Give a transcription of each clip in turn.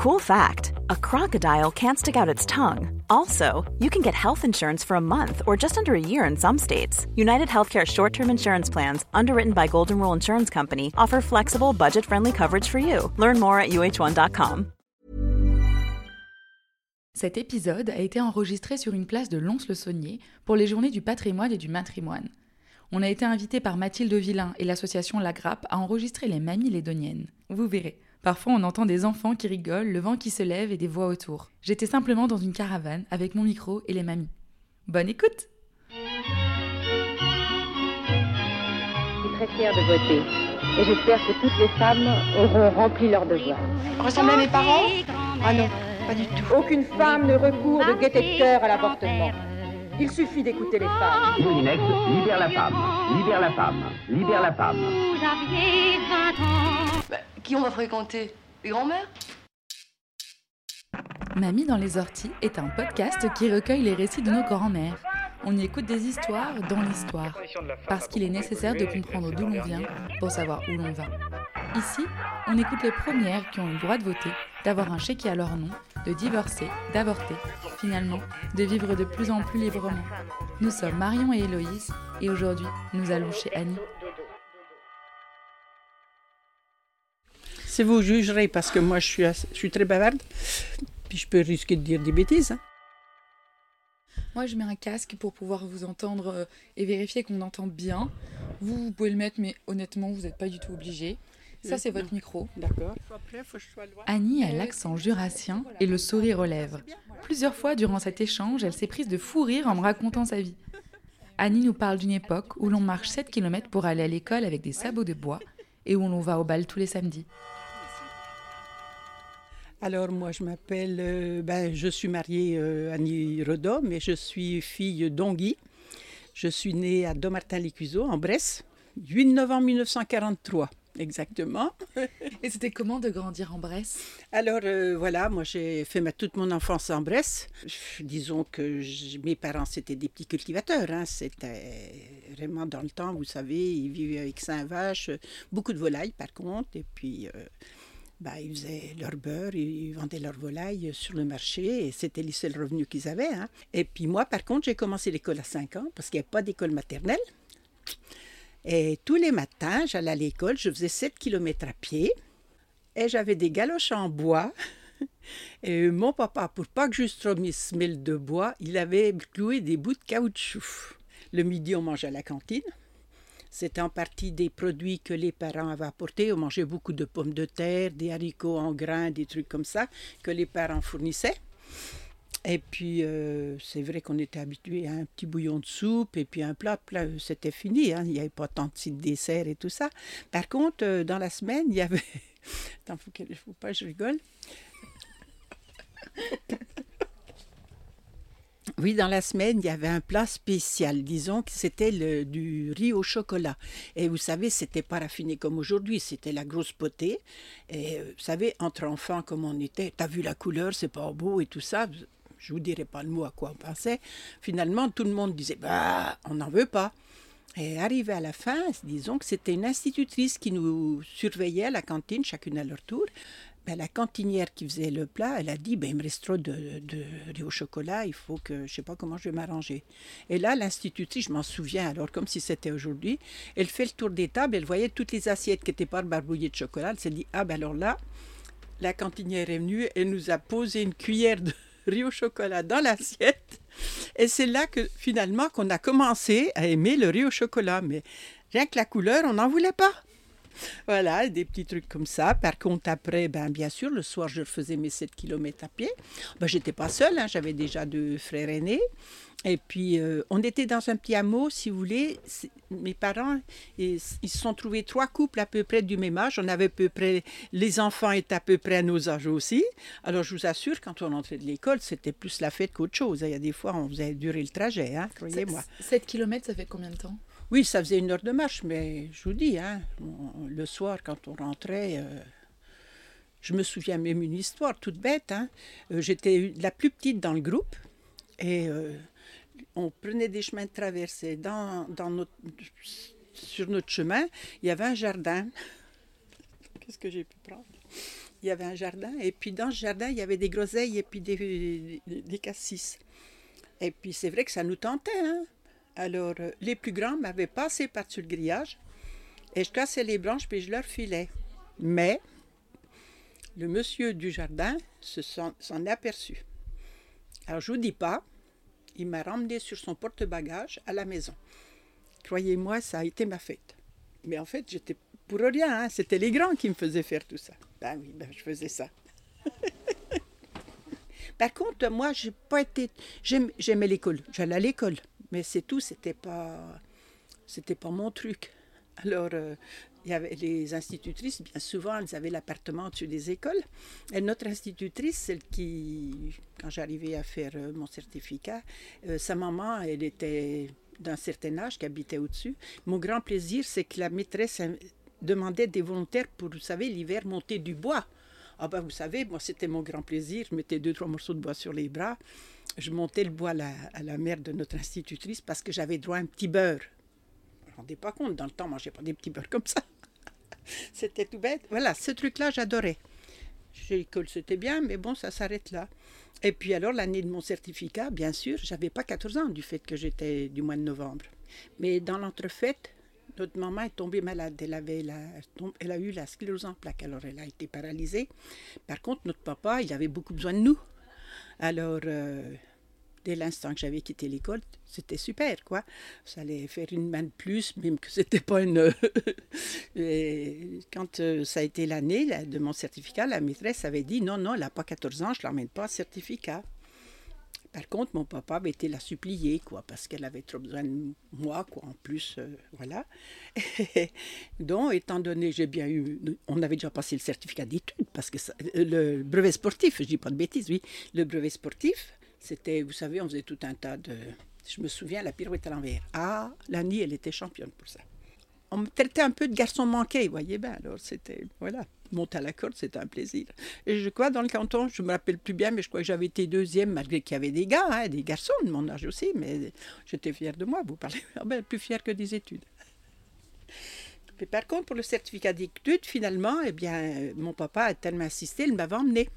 Cool fact a crocodile can't stick out its tongue. Also, you can get health insurance for a month or just under a year in some states. United Healthcare short term insurance plans, underwritten by Golden Rule Insurance Company, offer flexible, budget friendly coverage for you. Learn more at uh1.com. Cet épisode a été enregistré sur une place de Lons-le-Saunier pour les Journées du patrimoine et du matrimoine. On a été invité par Mathilde Villain et l'association La Grappe à enregistrer les mamies lédoniennes. Vous verrez. Parfois, on entend des enfants qui rigolent, le vent qui se lève et des voix autour. J'étais simplement dans une caravane avec mon micro et les mamies. Bonne écoute Je suis très fière de voter et j'espère que toutes les femmes auront rempli leur devoir. Ressemblez à mes parents? Ah non, pas du tout. Aucune femme ne recourt de gaieté de cœur à l'avortement. Il suffit d'écouter les femmes. Moulinex, libère la femme, libère la femme, libère la femme. Bah, qui on va fréquenter? Les grands-mères? Mamie dans les orties est un podcast qui recueille les récits de nos grands-mères. On y écoute des histoires dans l'histoire, parce qu'il est nécessaire de comprendre d'où l'on vient pour savoir où l'on va. Ici, on écoute les premières qui ont le droit de voter, d'avoir un chéquier à leur nom, de divorcer, d'avorter, finalement, de vivre de plus en plus librement. Nous sommes Marion et Héloïse, et aujourd'hui, nous allons chez Annie. Si vous jugerez, parce que moi je suis, je suis très bavarde, puis je peux risquer de dire des bêtises. hein. Moi, je mets un casque pour pouvoir vous entendre euh, et vérifier qu'on entend bien. Vous, vous pouvez le mettre, mais honnêtement, vous n'êtes pas du tout obligé. Ça, c'est votre micro. D'accord. Annie a l'accent jurassien et le sourire aux lèvres. Plusieurs fois durant cet échange, elle s'est prise de fou rire en me racontant sa vie. Annie nous parle d'une époque où l'on marche 7 km pour aller à l'école avec des sabots de bois et où l'on va au bal tous les samedis. Alors moi je m'appelle, euh, ben, je suis mariée euh, Annie Redot, mais je suis fille d'Ongui. Je suis née à Domartin-les-Cuiseaux, en Bresse, 8 novembre 1943, exactement. Et c'était comment de grandir en Bresse? Alors euh, voilà, moi j'ai fait ma, toute mon enfance en Bresse. Disons que mes parents c'était des petits cultivateurs. hein. C'était vraiment dans le temps, vous savez, ils vivaient avec cinq vaches, beaucoup de volailles par contre. Et puis euh, bah, ils faisaient leur beurre, ils vendaient leur volaille sur le marché et c'était les seuls revenus qu'ils avaient. hein. Et puis moi par contre j'ai commencé l'école à 5 ans parce qu'il n'y avait pas d'école maternelle. Et tous les matins, j'allais à l'école, je faisais 7 km à pied. Et j'avais des galoches en bois. Et mon papa, pour pas que je stromisse mêle de bois, il avait cloué des bouts de caoutchouc. Le midi, on mangeait à la cantine. C'était en partie des produits que les parents avaient apportés. On mangeait beaucoup de pommes de terre, des haricots en grains, des trucs comme ça que les parents fournissaient. Et puis, euh, c'est vrai qu'on était habitué à un petit bouillon de soupe et puis un plat, plat c'était fini. hein. Il n'y avait pas tant de desserts et tout ça. Par contre, euh, dans la semaine, il y avait... Attends, faut, que... faut pas je rigole. Oui, dans la semaine, il y avait un plat spécial. Disons que c'était du riz au chocolat. Et vous savez, c'était pas raffiné comme aujourd'hui. C'était la grosse potée. Et euh, vous savez, entre enfants comme on était, t'as vu la couleur, c'est pas beau et tout ça. Je vous dirai pas le mot à quoi on pensait. Finalement, tout le monde disait, bah, on n'en veut pas. Et arrivé à la fin, disons que c'était une institutrice qui nous surveillait à la cantine, chacune à leur tour. Ben, la cantinière qui faisait le plat, elle a dit, ben, il me reste trop de, de riz au chocolat, il faut que, je sais pas comment je vais m'arranger. Et là, l'institutrice, je m'en souviens, alors comme si c'était aujourd'hui, elle fait le tour des tables, elle voyait toutes les assiettes qui n'étaient pas barbouillées de chocolat, elle s'est dit, ah ben alors là, la cantinière est venue, elle nous a posé une cuillère de riz au chocolat dans l'assiette. Et c'est là que finalement qu'on a commencé à aimer le riz au chocolat. Mais rien que la couleur, on n'en voulait pas. Voilà, des petits trucs comme ça. Par contre, après, ben, bien sûr, le soir, je faisais mes 7 km à pied. Ben, J'étais pas seule, hein, j'avais déjà deux frères aînés. Et puis, euh, on était dans un petit hameau, si vous voulez. Mes parents, ils, ils se sont trouvés trois couples à peu près du même âge. On avait à peu près, les enfants étaient à peu près à nos âges aussi. Alors, je vous assure, quand on entrait de l'école, c'était plus la fête qu'autre chose. Il y a des fois, on faisait durer le trajet, hein, croyez-moi. 7 km, ça fait combien de temps? Oui, ça faisait une heure de marche, mais je vous dis, hein, le soir, quand on rentrait, euh, je me souviens même une histoire toute bête. hein. Euh, J'étais la plus petite dans le groupe et euh, on prenait des chemins de traversée. Dans, dans notre, sur notre chemin, il y avait un jardin. Qu'est-ce que j'ai pu prendre? Il y avait un jardin, et puis dans ce jardin, il y avait des groseilles et puis des, des cassis. Et puis c'est vrai que ça nous tentait. Hein? Alors, euh, les plus grands m'avaient passé par-dessus le grillage, et je cassais les branches, puis je leur filais. Mais le monsieur du jardin s'en est aperçu. Alors, je vous dis pas, il m'a ramené sur son porte-bagages à la maison. Croyez-moi, ça a été ma fête. Mais en fait, j'étais pour rien, hein. c'était les grands qui me faisaient faire tout ça. Ben oui, ben je faisais ça. Par contre, moi, j'ai pas été. J'aimais l'école. J'allais à l'école, mais c'est tout. C'était pas, c'était pas mon truc. Alors, euh, il y avait les institutrices. Bien souvent, elles avaient l'appartement au-dessus des écoles. Et notre institutrice, celle qui, quand j'arrivais à faire euh, mon certificat, euh, sa maman, elle était d'un certain âge, qui habitait au-dessus. Mon grand plaisir, c'est que la maîtresse demandait des volontaires pour, vous savez, l'hiver monter du bois. Ah ben vous savez, moi c'était mon grand plaisir, je mettais deux, trois morceaux de bois sur les bras, je montais le bois à la, mère de notre institutrice parce que j'avais droit à un petit beurre. Vous vous rendez pas compte, dans le temps, je mangeais pas des petits beurres comme ça. c'était tout bête. Voilà, ce truc-là, j'adorais. L'école, c'était bien, mais bon, ça s'arrête là. Et puis alors, l'année de mon certificat, bien sûr, j'avais pas 14 ans du fait que j'étais du mois de novembre. Mais dans l'entrefaite, notre maman est tombée malade. Elle, avait la, elle a eu la sclérose en plaques, alors elle a été paralysée. Par contre, notre papa, il avait beaucoup besoin de nous. Alors, euh, dès l'instant que j'avais quitté l'école, c'était super, quoi. Ça allait faire une main de plus, même que c'était pas une... quand euh, ça a été l'année de mon certificat, la maîtresse avait dit, non, non, elle n'a pas 14 ans, je ne l'emmène pas à certificat. Par contre, mon papa avait été la supplier, quoi, parce qu'elle avait trop besoin de moi, quoi, en plus, euh, voilà. Donc, étant donné, j'ai bien eu, on avait déjà passé le certificat d'études, parce que euh, le brevet sportif, je dis pas de bêtises, oui, le brevet sportif, c'était, vous savez, on faisait tout un tas de, je me souviens, la pirouette à l'envers. Ah, Lani, elle était championne pour ça on me traitait un peu de garçon manqué, vous voyez bien. Alors, c'était, voilà, monter à la corde, c'était un plaisir. Et je crois, dans le canton, je me rappelle plus bien, mais je crois que j'avais été deuxième, malgré qu'il y avait des gars, hein, des garçons de mon âge aussi, mais j'étais fière de moi, vous parlez. Plus fière que des études. Mais par contre, pour le certificat d'études, finalement, eh bien, mon papa a tellement insisté, il m'avait emmené.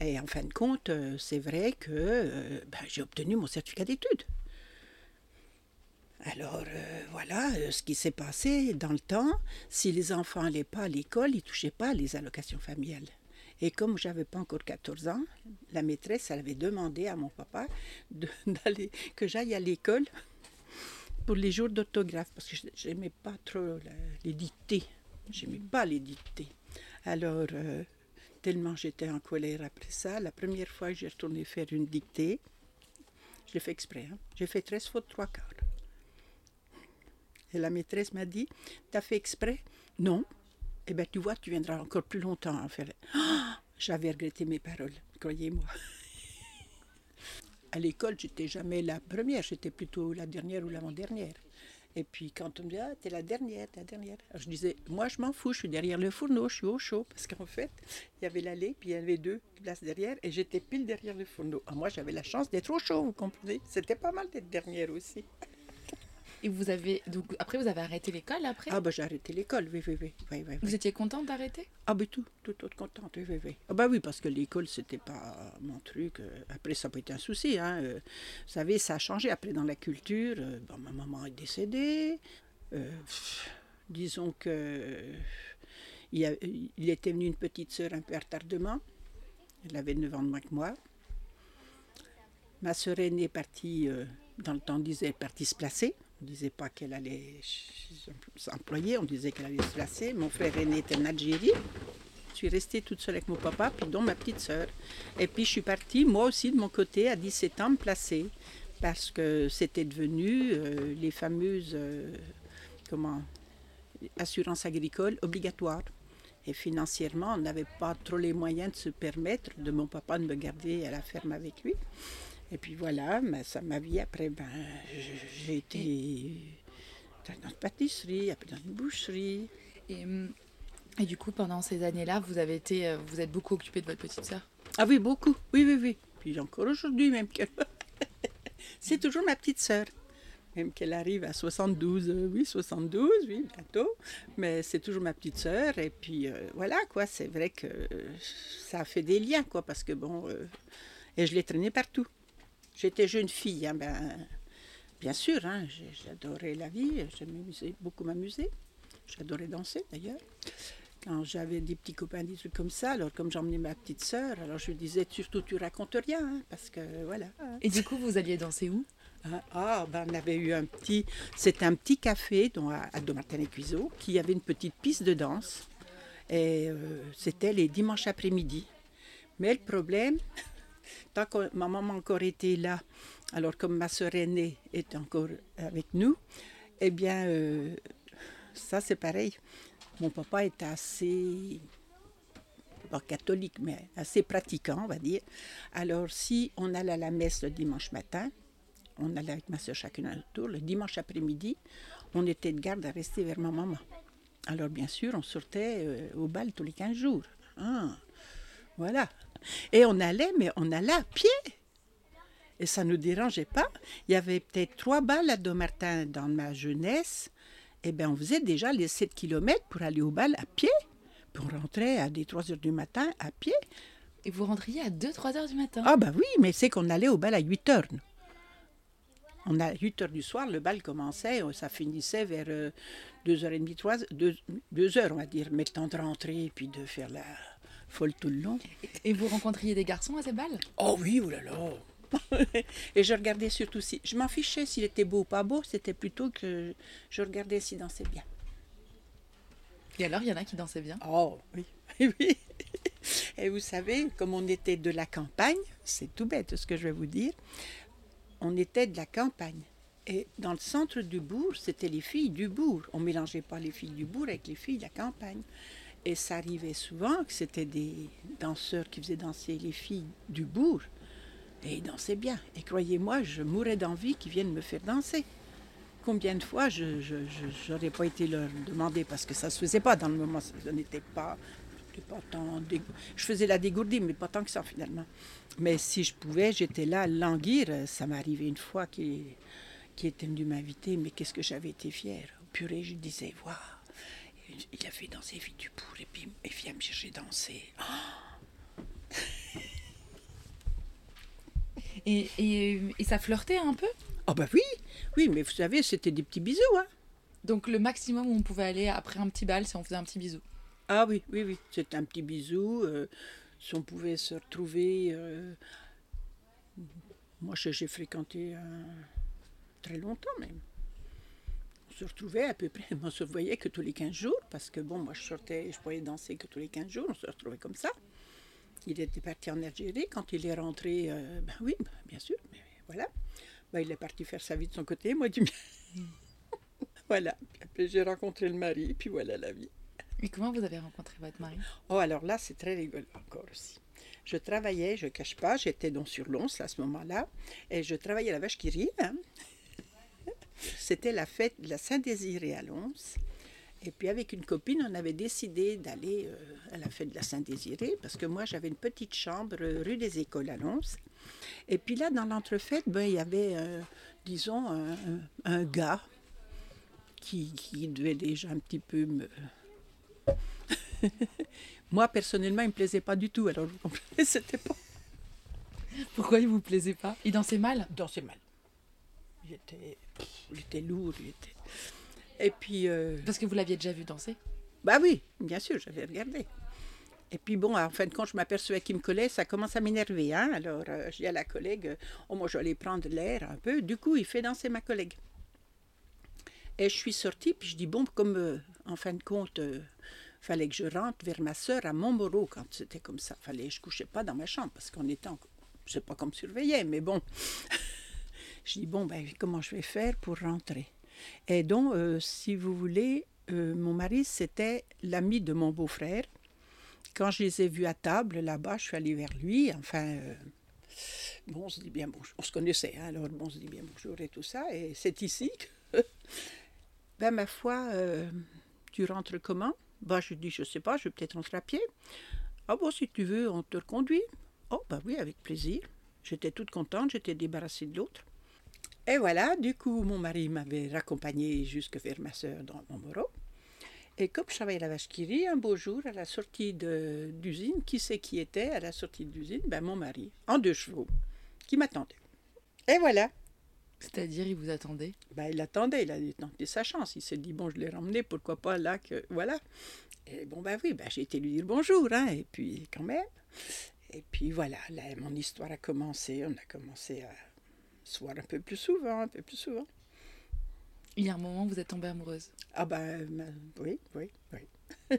Et en fin de compte, euh, c'est vrai que euh, ben, j'ai obtenu mon certificat d'études. Alors euh, voilà euh, ce qui s'est passé dans le temps. Si les enfants n'allaient pas à l'école, ils ne touchaient pas les allocations familiales. Et comme j'avais pas encore 14 ans, la maîtresse elle avait demandé à mon papa que j'aille à l'école pour les jours d'autographe parce que je n'aimais pas trop les dictées. J'aimais pas les dictées. Alors, euh, tellement j'étais en colère après ça, la première fois que j'ai retourné faire une dictée, je l'ai fait exprès, hein, j'ai fait 13 fautes, 3 quarts. Et la maîtresse m'a dit T'as fait exprès? Non. Eh bien, tu vois, tu viendras encore plus longtemps à faire. J'avais regretté mes paroles, croyez-moi. à l'école, j'étais jamais la première, j'étais plutôt la dernière ou l'avant-dernière. Et puis quand on me dit, ah, t'es la dernière, t'es la dernière. je disais, moi je m'en fous, je suis derrière le fourneau, je suis au chaud. Parce qu'en fait, il y avait l'allée, puis il y avait deux places derrière, et j'étais pile derrière le fourneau. Ah, moi j'avais la chance d'être au chaud, vous comprenez? C'était pas mal d'être dernière aussi. Et vous avez donc après vous avez arrêté l'école après Ah bah j'ai arrêté l'école, oui oui, oui oui, Vous étiez contente d'arrêter Ah bah tout, tout toute contente, oui oui oui. Ah bah oui parce que l'école c'était pas mon truc. Euh, après ça pas été un souci, hein. Euh, vous savez ça a changé après dans la culture. Euh, bon, ma maman est décédée. disons que il, il était venu une petite sœur un peu à retardement. Elle avait 9 ans de moins que moi. Ma sœur aînée est partie, dans le temps disait, partie se placer. On ne disait pas qu'elle allait s'employer, on disait qu'elle allait se placer. Mon frère aîné était en Algérie. Je suis restée toute seule avec mon papa, puis dont ma petite sœur. Et puis je suis partie, moi aussi, de mon côté, à 17 ans, me placer. Parce que c'était devenu euh, les fameuses euh, comment, assurances agricoles obligatoires. Et financièrement, on n'avait pas trop les moyens de se permettre de mon papa de me garder à la ferme avec lui. Et puis voilà, mais ça, ma vie après, ben, j'ai été dans une pâtisserie, après dans une boucherie. Et, hum, et du coup, pendant ces années-là, vous avez été, euh, vous êtes beaucoup occupée de votre petite sœur? Ah oui, beaucoup. Oui, oui, oui. Puis encore aujourd'hui même. Que... C'est toujours ma petite sœur. même qu'elle arrive à 72, euh, oui, 72, oui, bientôt. Mais c'est toujours ma petite sœur. Et puis euh, voilà, quoi, c'est vrai que ça a fait des liens, quoi, parce que bon, euh, et je l'ai traînée partout. J'étais jeune fille, hein, ben, bien sûr, hein, j'adorais la vie, j'aimais beaucoup m'amuser. J'adorais danser d'ailleurs. Quand j'avais des petits copains, des trucs comme ça, alors comme j'emmenais ma petite sœur, alors je lui disais surtout tu racontes rien, hein, parce que voilà. Et du coup, vous alliez danser où? Ah, Ah, ben on avait eu un petit, c'était un petit café dont, à, à Domartin et Cuiseau qui avait une petite piste de danse. Et euh, c'était les dimanches après-midi. Mais le problème, tant que ma maman encore était là, alors comme ma sœur aînée est encore avec nous, eh bien, euh, ça c'est pareil. Mon papa était assez, pas catholique, mais assez pratiquant, on va dire. Alors si on allait à la messe le dimanche matin, on allait avec ma soeur chacune à notre tour. Le dimanche après-midi, on était de garde à rester vers ma maman. Alors, bien sûr, on sortait euh, au bal tous les 15 jours. Ah, voilà. Et on allait, mais on allait à pied. Et ça ne nous dérangeait pas. Il y avait peut-être trois balles à Domartin dans ma jeunesse. Eh bien, on faisait déjà les 7 km pour aller au bal à pied. Puis on rentrait à des 3 heures du matin à pied. Et vous rentriez à 2-3 heures du matin? Ah bah oui, mais c'est qu'on allait au bal à 8 heures. On a 8 heures du soir, le bal commençait, euh, ça finissait vers 2h30, 3 2, heures, on va dire. Mais le temps de rentrer et puis de faire la folle tout le long. Et vous rencontriez des garçons à ces balles? Oh oui, oulala Et je regardais surtout si... Je m'en fichais s'il était beau ou pas beau, c'était plutôt que je regardais s'il dansait bien. Et alors, il y en a qui dansaient bien? Oh oui, oui. Et vous savez, comme on était de la campagne, c'est tout bête ce que je vais vous dire, on était de la campagne. Et dans le centre du bourg, c'était les filles du bourg. On ne mélangeait pas les filles du bourg avec les filles de la campagne. Et ça arrivait souvent que c'était des danseurs qui faisaient danser les filles du bourg. Et ils dansaient bien. Et croyez-moi, je mourais d'envie qu'ils viennent me faire danser. Combien de fois je n'aurais pas été leur demander parce que ça ne se faisait pas dans le moment. N'était pas, Je faisais la dégourdie, mais pas tant que ça finalement. Mais si je pouvais, j'étais là à languir. Ça m'est arrivé une fois qui, qui était venu m'inviter, mais qu'est-ce que j'avais été fière. Purée, je disais, waouh, il a fait danser filles du bourg et puis il vient me chercher danser. et, et, et ça flirtait un peu? Ah bah oui, oui, mais vous savez, c'était des petits bisous, hein. Donc le maximum où on pouvait aller après un petit bal, c'est on faisait un petit bisou. Ah oui, oui, oui, c'était un petit bisou. euh, si on pouvait se retrouver. euh, moi, j'ai j'ai fréquenté euh, très longtemps même. Se retrouvait à peu près, on se voyait que tous les 15 jours, parce que bon, moi je sortais, je pouvais danser que tous les 15 jours, on se retrouvait comme ça. Il était parti en Algérie, quand il est rentré, euh, ben oui, ben, bien sûr, mais voilà. Ben, il est parti faire sa vie de son côté, moi du mien. voilà, Puis après j'ai rencontré le mari, puis voilà la vie. Et comment vous avez rencontré votre mari? Oh, alors là, c'est très rigolo encore aussi. Je travaillais, je ne cache pas, j'étais donc sur Lons à ce moment-là, et je travaillais à la vache qui rit. hein. C'était la fête de la Saint-Désiré à Lons. Et puis avec une copine, on avait décidé d'aller euh, à la fête de la Saint-Désiré, parce que moi j'avais une petite chambre rue des Écoles à Lons. Et puis là, dans l'entrefête, ben, il y avait, euh, disons, un, un- un gars qui, qui devait déjà un petit peu me, moi, personnellement, il ne me plaisait pas du tout. Alors, vous comprenez, c'était pas. Pourquoi il vous plaisait pas? Il dansait mal? Dansait mal. Il était, il était lourd. Il était... Et puis, euh, Parce que vous l'aviez déjà vu danser bah oui, bien sûr, j'avais regardé. Et puis bon, en fin de compte, je m'apercevais qu'il me collait, ça commence à m'énerver. Hein? Alors, euh, je dis à la collègue, euh, oh, moi, je vais aller prendre l'air un peu. Du coup, il fait danser ma collègue. Et je suis sortie, puis je dis, bon, comme euh, en fin de compte, il fallait que je rentre vers ma sœur à Montmoreau quand c'était comme ça. Fallait, je couchais pas dans ma chambre parce qu'on était en... Sais pas comme surveillait, mais bon. Je dis, bon, ben, comment je vais faire pour rentrer? Et donc, euh, si vous voulez, euh, mon mari, c'était l'ami de mon beau-frère. Quand je les ai vus à table là-bas, je suis allée vers lui. Enfin, euh, bon, on se dit bien bonjour. On se connaissait, hein, alors bon, on se dit bien bonjour et tout ça. Et c'est ici que, ben ma foi, tu rentres comment? Ben, je dis, je sais pas, je vais peut-être rentrer à pied. Ah bon, si tu veux, on te reconduit. Oh, ben oui, avec plaisir. J'étais toute contente, j'étais débarrassée de l'autre. Et voilà, du coup, mon mari m'avait raccompagné jusque vers ma soeur dans Montmoreau. Et comme je travaillais à la vache qui rit, un beau jour, à la sortie de- d'usine, qui c'est qui était à la sortie d'usine? Ben mon mari, en deux chevaux, qui m'attendait. Et voilà, C'est-à-dire, il vous attendait? Ben, il attendait, il a tenté sa chance. Il s'est dit, bon, je l'ai ramené, pourquoi pas là que. Voilà. Et bon, ben oui, ben, j'ai été lui dire bonjour, hein, et puis quand même. Et puis voilà, là, mon histoire a commencé. On a commencé à se voir un peu plus souvent, un peu plus souvent. Il y a un moment où vous êtes tombée amoureuse. Ah ben, ben, oui, oui, oui.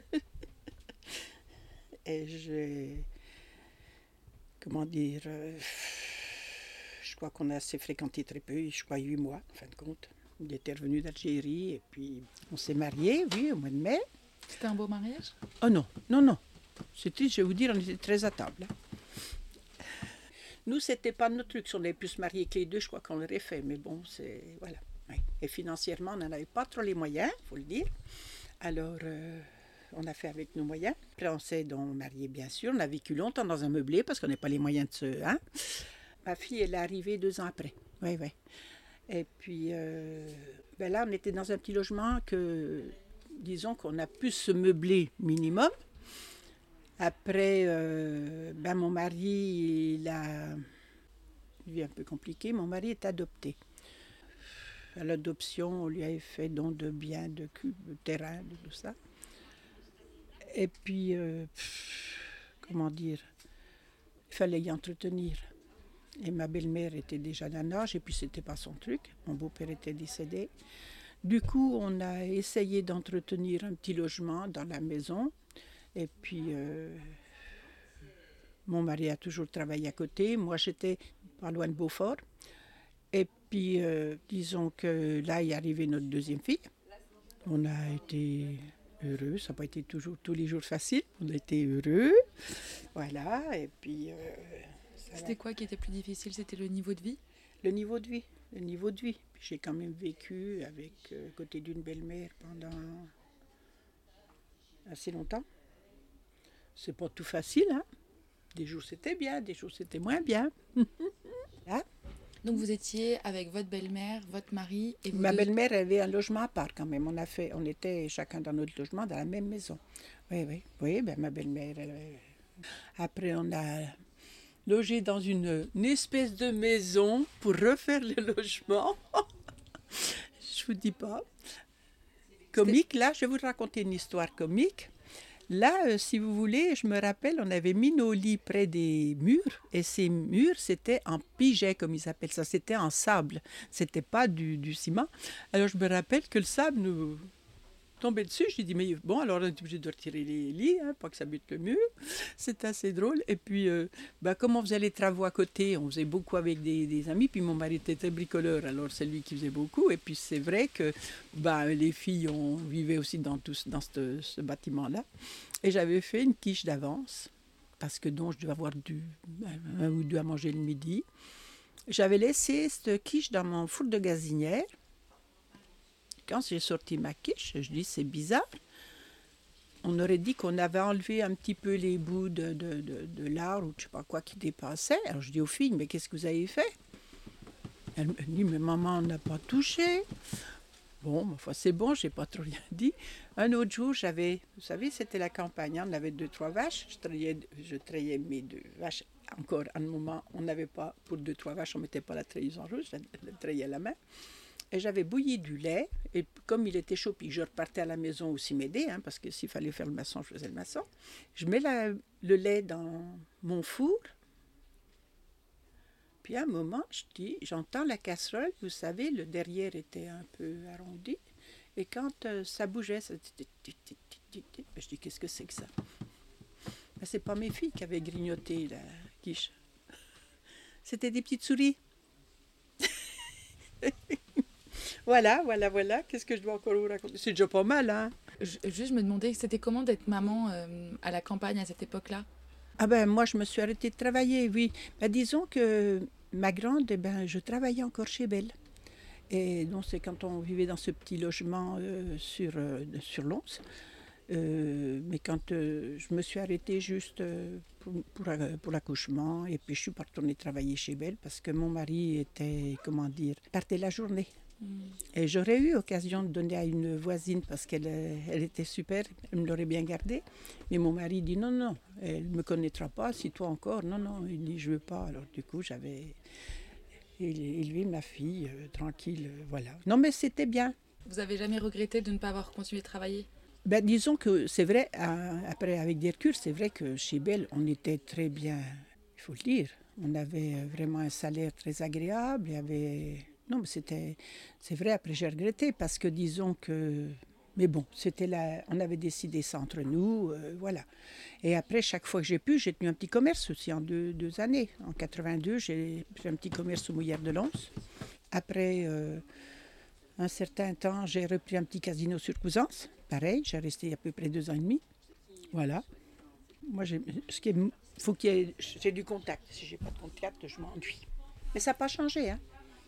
Et j'ai... Comment dire euh, Je crois qu'on a assez fréquenté très peu, je crois huit mois, en fin de compte. Il était revenu d'Algérie et puis on s'est mariés, oui, au mois de mai. C'était un beau mariage? Oh non, non, non. C'était, je vais vous dire, on était très à table. hein. Nous, c'était pas notre truc. Si on avait pu se marier que les deux, je crois qu'on l'aurait fait. Mais bon, c'est. Voilà. Et financièrement, on n'en avait pas trop les moyens, il faut le dire. Alors, euh, on a fait avec nos moyens. Après, on s'est donc marié, bien sûr. On a vécu longtemps dans un meublé parce qu'on n'a pas les moyens de se. Hein? Ma fille, elle est arrivée deux ans après. Oui, oui. Et puis, euh, ben là, on était dans un petit logement que, disons qu'on a pu se meubler minimum. Après, euh, ben mon mari, il a vie un peu compliquée. Mon mari est adopté. À l'adoption, on lui avait fait don de biens, de, cu- de terrain, de tout ça. Et puis, euh, comment dire, il fallait y entretenir. Et ma belle-mère était déjà d'un âge, et puis c'était pas son truc. Mon beau-père était décédé. Du coup, on a essayé d'entretenir un petit logement dans la maison. Et puis, euh, mon mari a toujours travaillé à côté. Moi, j'étais pas loin de Beaufort. Et puis, euh, disons que là est arrivée notre deuxième fille. On a été heureux. Ça n'a pas été toujours tous les jours facile. On a été heureux. Voilà. Et puis, euh. C'était quoi qui était plus difficile? C'était le niveau de vie? Le niveau de vie. Le niveau de vie. J'ai quand même vécu avec euh, côté d'une belle-mère pendant assez longtemps. C'est pas tout facile, hein. Des jours c'était bien, des jours c'était moins bien. Hein? Donc vous étiez avec votre belle-mère, votre mari et vos Ma deux- belle-mère avait un logement à part quand même. On a fait, on était chacun dans notre logement dans la même maison. Oui, oui, oui. Ben ma belle-mère. elle, euh, Après, on a logé dans une, une espèce de maison pour refaire le logement. Je vous dis pas. Comique. Là, je vais vous raconter une histoire comique. Là, euh, si vous voulez, je me rappelle, on avait mis nos lits près des murs et ces murs, c'était en piget, comme ils appellent ça. C'était en sable. C'était pas du, du ciment. Alors, je me rappelle que le sable nous tombait dessus. J'ai dit, mais bon, alors on est obligé de retirer les lits, hein, pas que ça bute le mur. C'est assez drôle. Et puis, euh, ben, comme on faisait les travaux à côté, on faisait beaucoup avec des, des amis. Puis mon mari était très bricoleur, alors c'est lui qui faisait beaucoup. Et puis, c'est vrai que ben, les filles, on vivait aussi dans, tout, dans ce, ce bâtiment-là. Et j'avais fait une quiche d'avance, parce que donc je devais avoir du, un ou deux à manger le midi. J'avais laissé cette quiche dans mon four de gazinière. Quand j'ai sorti ma quiche, je dis c'est bizarre. On aurait dit qu'on avait enlevé un petit peu les bouts de, de, de, de lard ou je sais pas quoi qui dépassait. Alors je dis aux filles, mais qu'est-ce que vous avez fait? Elle me dit, mais maman, on n'a pas touché. Bon, ma foi, c'est bon, j'ai pas trop rien dit. Un autre jour, j'avais, vous savez, c'était la campagne, hein, on avait deux, trois vaches. Je trayais, je mes deux vaches. Encore, un moment, on n'avait pas, pour deux, trois vaches, on mettait pas la treilleuse en rouge, je la, la à la main. Et j'avais bouilli du lait, et comme il était chaud, puis je repartais à la maison aussi m'aider, hein, parce que s'il fallait faire le maçon, je faisais le maçon. Je mets le lait dans mon four, puis à un moment, je dis, j'entends la casserole, vous savez, le derrière était un peu arrondi, et quand euh, ça bougeait, ça... Ben, Je dis, qu'est-ce que c'est que ça? Ben, C'est pas mes filles qui avaient grignoté la quiche. C'était des petites souris. voilà, voilà, voilà. Qu'est-ce que je dois encore vous raconter? C'est déjà pas mal, hein? Je- Juste, je me demandais, c'était comment d'être maman euh, à la campagne à cette époque-là? Ah ben moi je me suis arrêtée de travailler, oui. Ben, disons que ma grande, eh ben, je travaillais encore chez Belle. Et donc c'est quand on vivait dans ce petit logement euh, sur, euh, sur Lons. Euh, mais quand je me suis arrêtée juste pour, pour, pour l'accouchement, et puis je suis pas retournée travailler chez Belle parce que mon mari était, comment dire, partait la journée. Et j'aurais eu occasion de donner à une voisine parce qu'elle euh, elle était super, elle me l'aurait bien gardée. Mais mon mari dit non, non, elle ne me connaîtra pas, si toi encore, non, non, il dit je veux pas. Alors du coup, j'avais élevé ma fille euh, tranquille, euh, voilà. Non, mais c'était bien. Vous avez jamais regretté de ne pas avoir continué de travailler? Ben, disons que c'est vrai, à- après avec des recul, c'est vrai que chez Belle, on était très bien, il faut le dire. On avait vraiment un salaire très agréable. Il y avait... Non, mais c'était... C'est vrai, après j'ai regretté parce que disons que... Mais bon, c'était là, on avait décidé ça entre nous, euh, voilà. Et après, chaque fois que j'ai pu, j'ai tenu un petit commerce aussi en deux, années. En 82, j'ai fait un petit commerce au Mouillère de Lons. Après, euh, un certain temps, j'ai repris un petit casino sur Cousance. Pareil, j'ai resté à peu près deux ans et demi. Voilà. Moi, j'ai- ce qui faut qu'il y ait, j'ai du contact. Si j'ai pas de contact, je m'ennuie. Mais ça n'a pas changé, hein.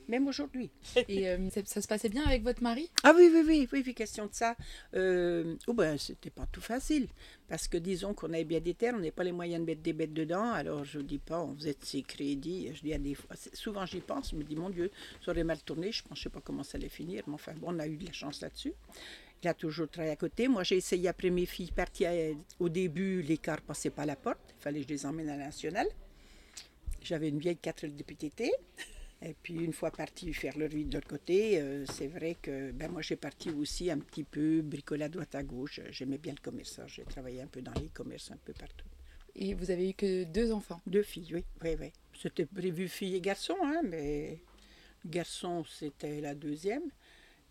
Même aujourd'hui. Et euh, ça, ça se passait bien avec votre mari? Ah oui, oui, oui, oui, oui, question de ça. Euh, oh ben, c'était pas tout facile. Parce que disons qu'on avait bien des terres, on n'avait pas les moyens de mettre des bêtes dedans. Alors je dis pas, on faisait de ses crédits. Je dis à des fois, souvent j'y pense, je me dis, mon Dieu, ça aurait mal tourné. Je ne sais pas comment ça allait finir. Mais enfin, bon, on a eu de la chance là-dessus. Il a toujours travaillé à côté. Moi, j'ai essayé après mes filles partir au début, les cars passaient pas à la porte. Il fallait que je les emmène à la nationale. J'avais une vieille 4 de PTT. Et puis une fois parti faire le riz de l'autre côté, euh, c'est vrai que ben, moi j'ai parti aussi un petit peu bricoler à droite à gauche. J'aimais bien le commerce. J'ai travaillé un peu dans les commerces un peu partout. Et vous avez eu que deux enfants? Deux filles, oui, oui, oui. C'était prévu fille et garçon, hein, mais garçon c'était la deuxième.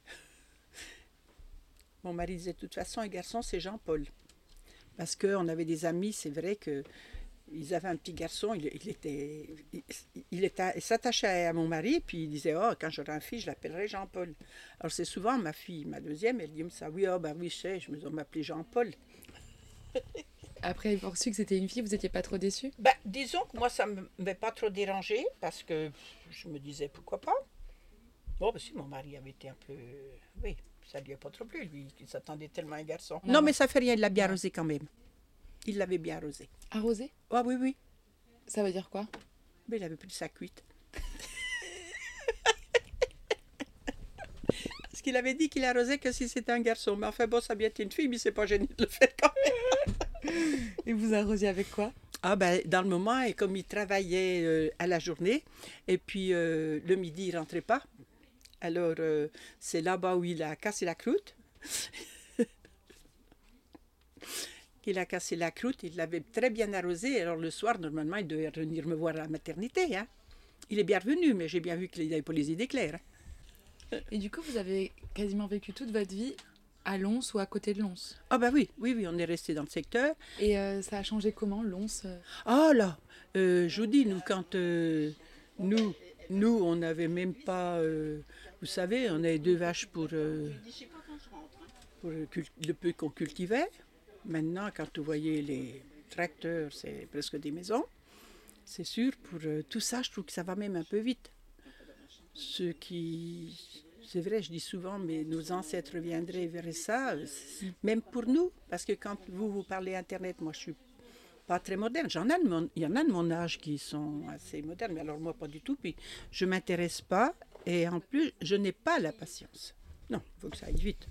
Mon mari disait de toute façon un garçon c'est Jean-Paul. Parce qu'on avait des amis, c'est vrai que ils avaient un petit garçon, il, il était, il, il était, il s'attachait à mon mari, puis il disait, oh, quand j'aurai un fils, je l'appellerai Jean-Paul. Alors c'est souvent ma fille, ma deuxième, elle dit ça, oui, oh, ben oui, je sais, je me suis m'appeler Jean-Paul. Après avoir su que c'était une fille, vous n'étiez pas trop déçu Ben, disons que moi, ça ne m'avait pas trop dérangé parce que je me disais pourquoi pas? Bon, ben si, mon mari avait été un peu. Oui, ça lui a pas trop plu, lui, il s'attendait tellement à un garçon. Non, mais ça fait rien, il l'a bien arrosé quand même. Il l'avait bien arrosé. Arrosé? Ah oui, oui. Ça veut dire quoi? Mais il avait plus de sa cuite. Parce qu'il avait dit qu'il arrosait que si c'était un garçon. Mais enfin, bon, ça été une fille, mais c'est pas gêné de le faire quand même. Et vous arrosiez avec quoi? Ah ben, dans le moment, et comme il travaillait euh, à la journée, et puis euh, le midi, il rentrait pas. Alors, euh, c'est là-bas où il a cassé la croûte. Il a cassé la croûte, il l'avait très bien arrosé. Alors, le soir, normalement, il devait venir me voir à la maternité. hein. Il est bien revenu, mais j'ai bien vu qu'il n'avait pas les idées claires. hein. Et du coup, vous avez quasiment vécu toute votre vie à Lons ou à côté de Lons? Ah ben oui, oui, oui, on est resté dans le secteur. Et euh, ça a changé comment, Lons Ah là, euh, je vous dis, nous, quand euh, nous, nous, on n'avait même pas, vous savez, on avait deux vaches pour, pour le peu qu'on cultivait. Maintenant, quand vous voyez les tracteurs, c'est presque des maisons. C'est sûr, pour euh, tout ça, je trouve que ça va même un peu vite. Ceux qui... C'est vrai, je dis souvent, mais nos ancêtres viendraient vers ça, même pour nous, parce que quand vous, vous parlez Internet, moi je suis pas très moderne. J'en ai il y en a de mon âge qui sont assez modernes, mais alors moi pas du tout. Puis je m'intéresse pas et en plus je n'ai pas la patience. Non, il faut que ça aille vite.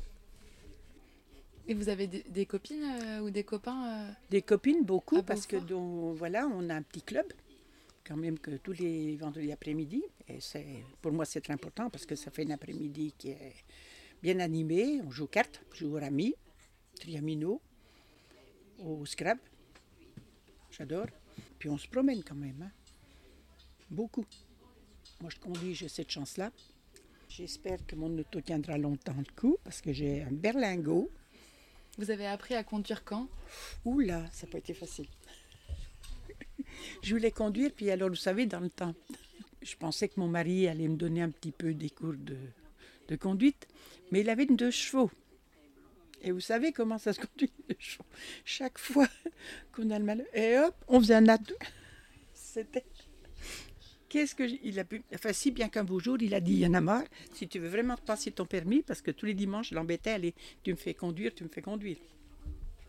Et vous avez des, des copines euh, ou des copains euh Des copines beaucoup parce que dont- voilà, on a un petit club quand même que tous les vendredis après-midi et c'est pour moi c'est très important parce que ça fait un après-midi qui est bien animé. On joue aux cartes, on joue au rami, triamino, au scrap. J'adore. Puis on se promène quand même. hein. Beaucoup. Moi, je conduis, j'ai cette chance-là. J'espère que mon auto tiendra longtemps le coup parce que j'ai un berlingot. Vous avez appris à conduire quand? Oula, ça n'a pas été facile. Je voulais conduire, puis alors, vous savez, dans le temps, je pensais que mon mari allait me donner un petit peu des cours de, conduite, mais il avait deux chevaux. Et vous savez comment ça se conduit, deux chevaux? Chaque fois qu'on a le mal, et hop, on faisait un atout. C'était. Qu'est-ce que il a pu. Enfin, si bien qu'un beau jour, il a dit Il y en a marre, si tu veux vraiment passer ton permis, parce que tous les dimanches, je l'embêtais, allez, tu me fais conduire, tu me fais conduire.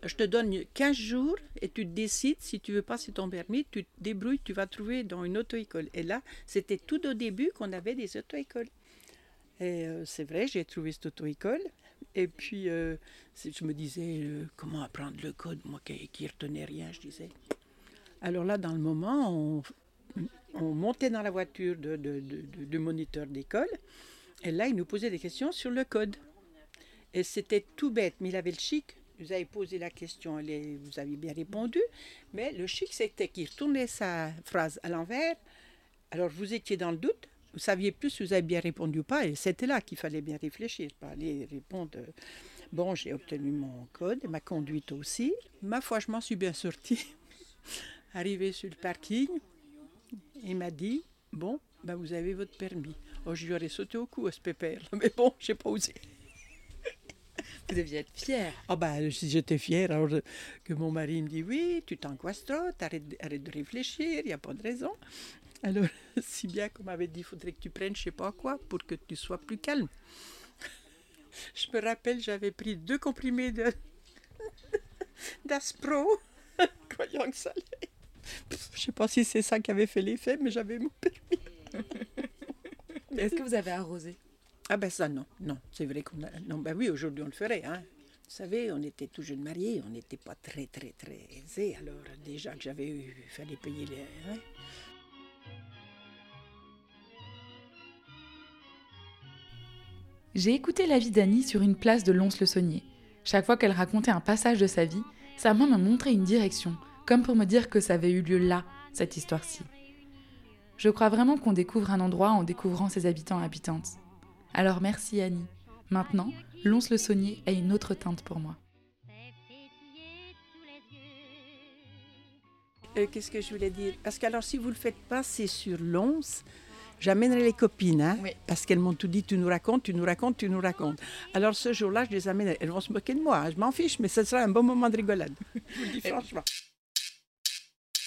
je te donne 15 jours et tu décides si tu veux passer ton permis, tu te débrouilles, tu vas trouver dans une auto-école. Et là, c'était tout au début qu'on avait des auto-écoles. Et euh, c'est vrai, j'ai trouvé cette auto-école. Et puis, euh, je me disais, euh, comment apprendre le code Moi qui, ne retenais rien, je disais. Alors là, dans le moment, on, on montait dans la voiture de, de, de moniteur d'école. Et là, il nous posait des questions sur le code. Et c'était tout bête, mais il avait le chic vous avez posé la question, vous avez bien répondu, mais le chic, c'était qu'il retournait sa phrase à l'envers. Alors, vous étiez dans le doute, vous saviez plus si vous avez bien répondu ou pas, et c'était là qu'il fallait bien réfléchir, pas aller répondre. Bon, j'ai obtenu mon code, ma conduite aussi. Ma foi, je m'en suis bien sortie. Arrivé sur le parking, il m'a dit Bon, ben vous avez votre permis. Oh, je lui aurais sauté au cou à ce pépère, mais bon, j'ai pas osé. Vous deviez être fière. Ah ben, si j'étais fière, alors que mon mari me dit oui, tu t'angoisses trop, arrête, arrête de réfléchir, il n'y a pas de raison. Alors, si bien qu'on m'avait dit, il faudrait que tu prennes je sais pas quoi pour que tu sois plus calme. Je me rappelle, j'avais pris deux comprimés de d'Aspro, croyant que ça allait. Je sais pas si c'est ça qui avait fait l'effet, mais j'avais mon permis. Est-ce que vous avez arrosé? Ah ben ça non, non, c'est vrai qu'on a... Non, ben oui, aujourd'hui on le ferait, hein. Vous savez, on était tout jeunes mariés, on n'était pas très très très aisés, alors déjà que j'avais eu, il fallait payer les... Hein. J'ai écouté la vie d'Annie sur une place de Lons-le-Saunier. Chaque fois qu'elle racontait un passage de sa vie, sa main me montrait une direction, comme pour me dire que ça avait eu lieu là, cette histoire-ci. Je crois vraiment qu'on découvre un endroit en découvrant ses habitants et habitantes. Alors merci Annie. Maintenant, Lons-le-Saunier a une autre teinte pour moi. Euh, qu'est-ce que je voulais dire? Parce que alors si vous le faites pas, c'est sur Lons. J'amènerai les copines, hein, parce qu'elles m'ont tout dit, tu nous racontes, tu nous racontes, tu nous racontes. Alors ce jour-là, je les amène, elles vont se moquer de moi, hein, je m'en fiche, mais ce sera un bon moment de rigolade. je vous le dis franchement.